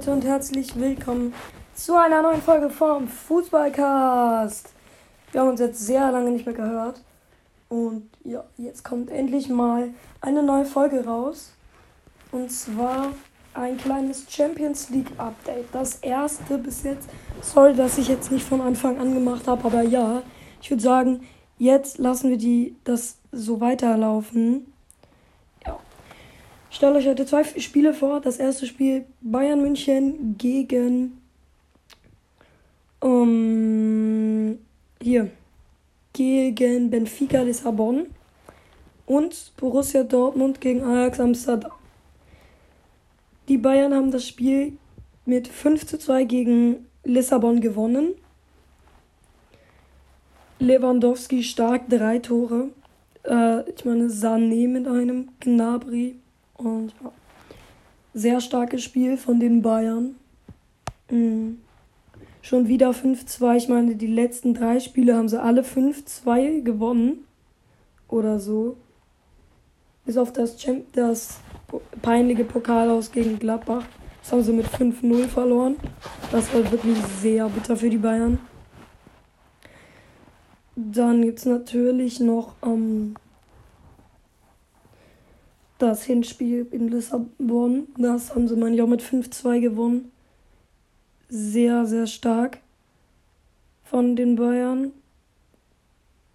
Leute und herzlich willkommen zu einer neuen Folge vom Fußballcast. Wir haben uns jetzt sehr lange nicht mehr gehört und ja, jetzt kommt endlich mal eine neue Folge raus und zwar ein kleines Champions League Update. Das erste bis jetzt. Sorry, dass ich jetzt nicht von Anfang an gemacht habe, aber ja, ich würde sagen, jetzt lassen wir die das so weiterlaufen. Stelle euch heute zwei Spiele vor. Das erste Spiel Bayern München gegen um, hier gegen Benfica Lissabon und Borussia Dortmund gegen Ajax Amsterdam. Die Bayern haben das Spiel mit 5 zu 2 gegen Lissabon gewonnen. Lewandowski stark drei Tore. Äh, ich meine Sané mit einem, Gnabry und ja, sehr starkes Spiel von den Bayern. Mhm. Schon wieder 5-2. Ich meine, die letzten drei Spiele haben sie alle 5-2 gewonnen. Oder so. Bis auf das, Champ das peinliche Pokal aus gegen Gladbach. Das haben sie mit 5-0 verloren. Das war wirklich sehr bitter für die Bayern. Dann gibt es natürlich noch ähm, das Hinspiel in Lissabon. Das haben sie, meine ich, auch mit 5-2 gewonnen. Sehr, sehr stark von den Bayern.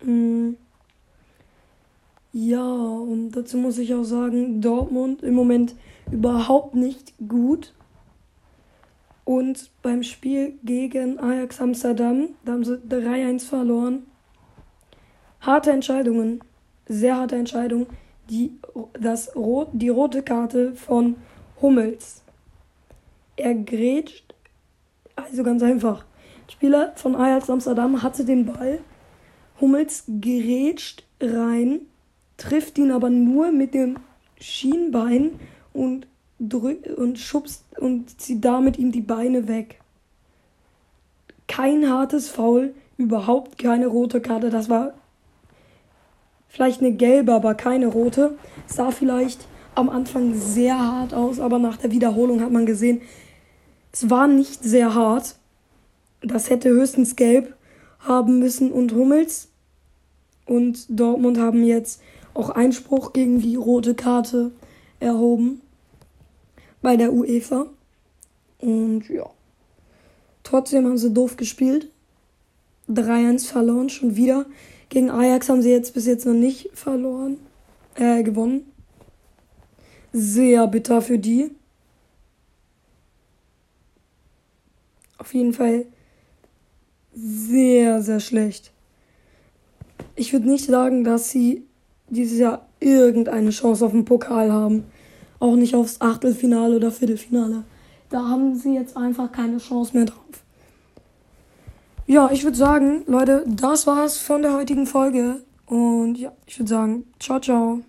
Mhm. Ja, und dazu muss ich auch sagen, Dortmund im Moment überhaupt nicht gut. Und beim Spiel gegen Ajax Amsterdam, da haben sie 3-1 verloren. Harte Entscheidungen, sehr harte Entscheidungen die, das die rote Karte von Hummels. Er grätscht, also ganz einfach. Spieler von Ajax Amsterdam hatte den Ball. Hummels grätscht rein, trifft ihn aber nur mit dem Schienbein und drückt und schubst und zieht damit ihm die Beine weg. Kein hartes Foul, überhaupt keine rote Karte. Das war Vielleicht eine gelbe, aber keine rote. Sah vielleicht am Anfang sehr hart aus, aber nach der Wiederholung hat man gesehen, es war nicht sehr hart. Das hätte höchstens gelb haben müssen und Hummels und Dortmund haben jetzt auch Einspruch gegen die rote Karte erhoben bei der UEFA. Und ja. Trotzdem haben sie doof gespielt. 3-1 verloren, schon wieder. Gegen Ajax haben sie jetzt bis jetzt noch nicht verloren, äh, gewonnen. Sehr bitter für die. Auf jeden Fall sehr, sehr schlecht. Ich würde nicht sagen, dass sie dieses Jahr irgendeine Chance auf den Pokal haben. Auch nicht aufs Achtelfinale oder Viertelfinale. Da haben sie jetzt einfach keine Chance mehr drauf. Ja, ich würde sagen, Leute, das war's von der heutigen Folge. Und ja, ich würde sagen, ciao, ciao.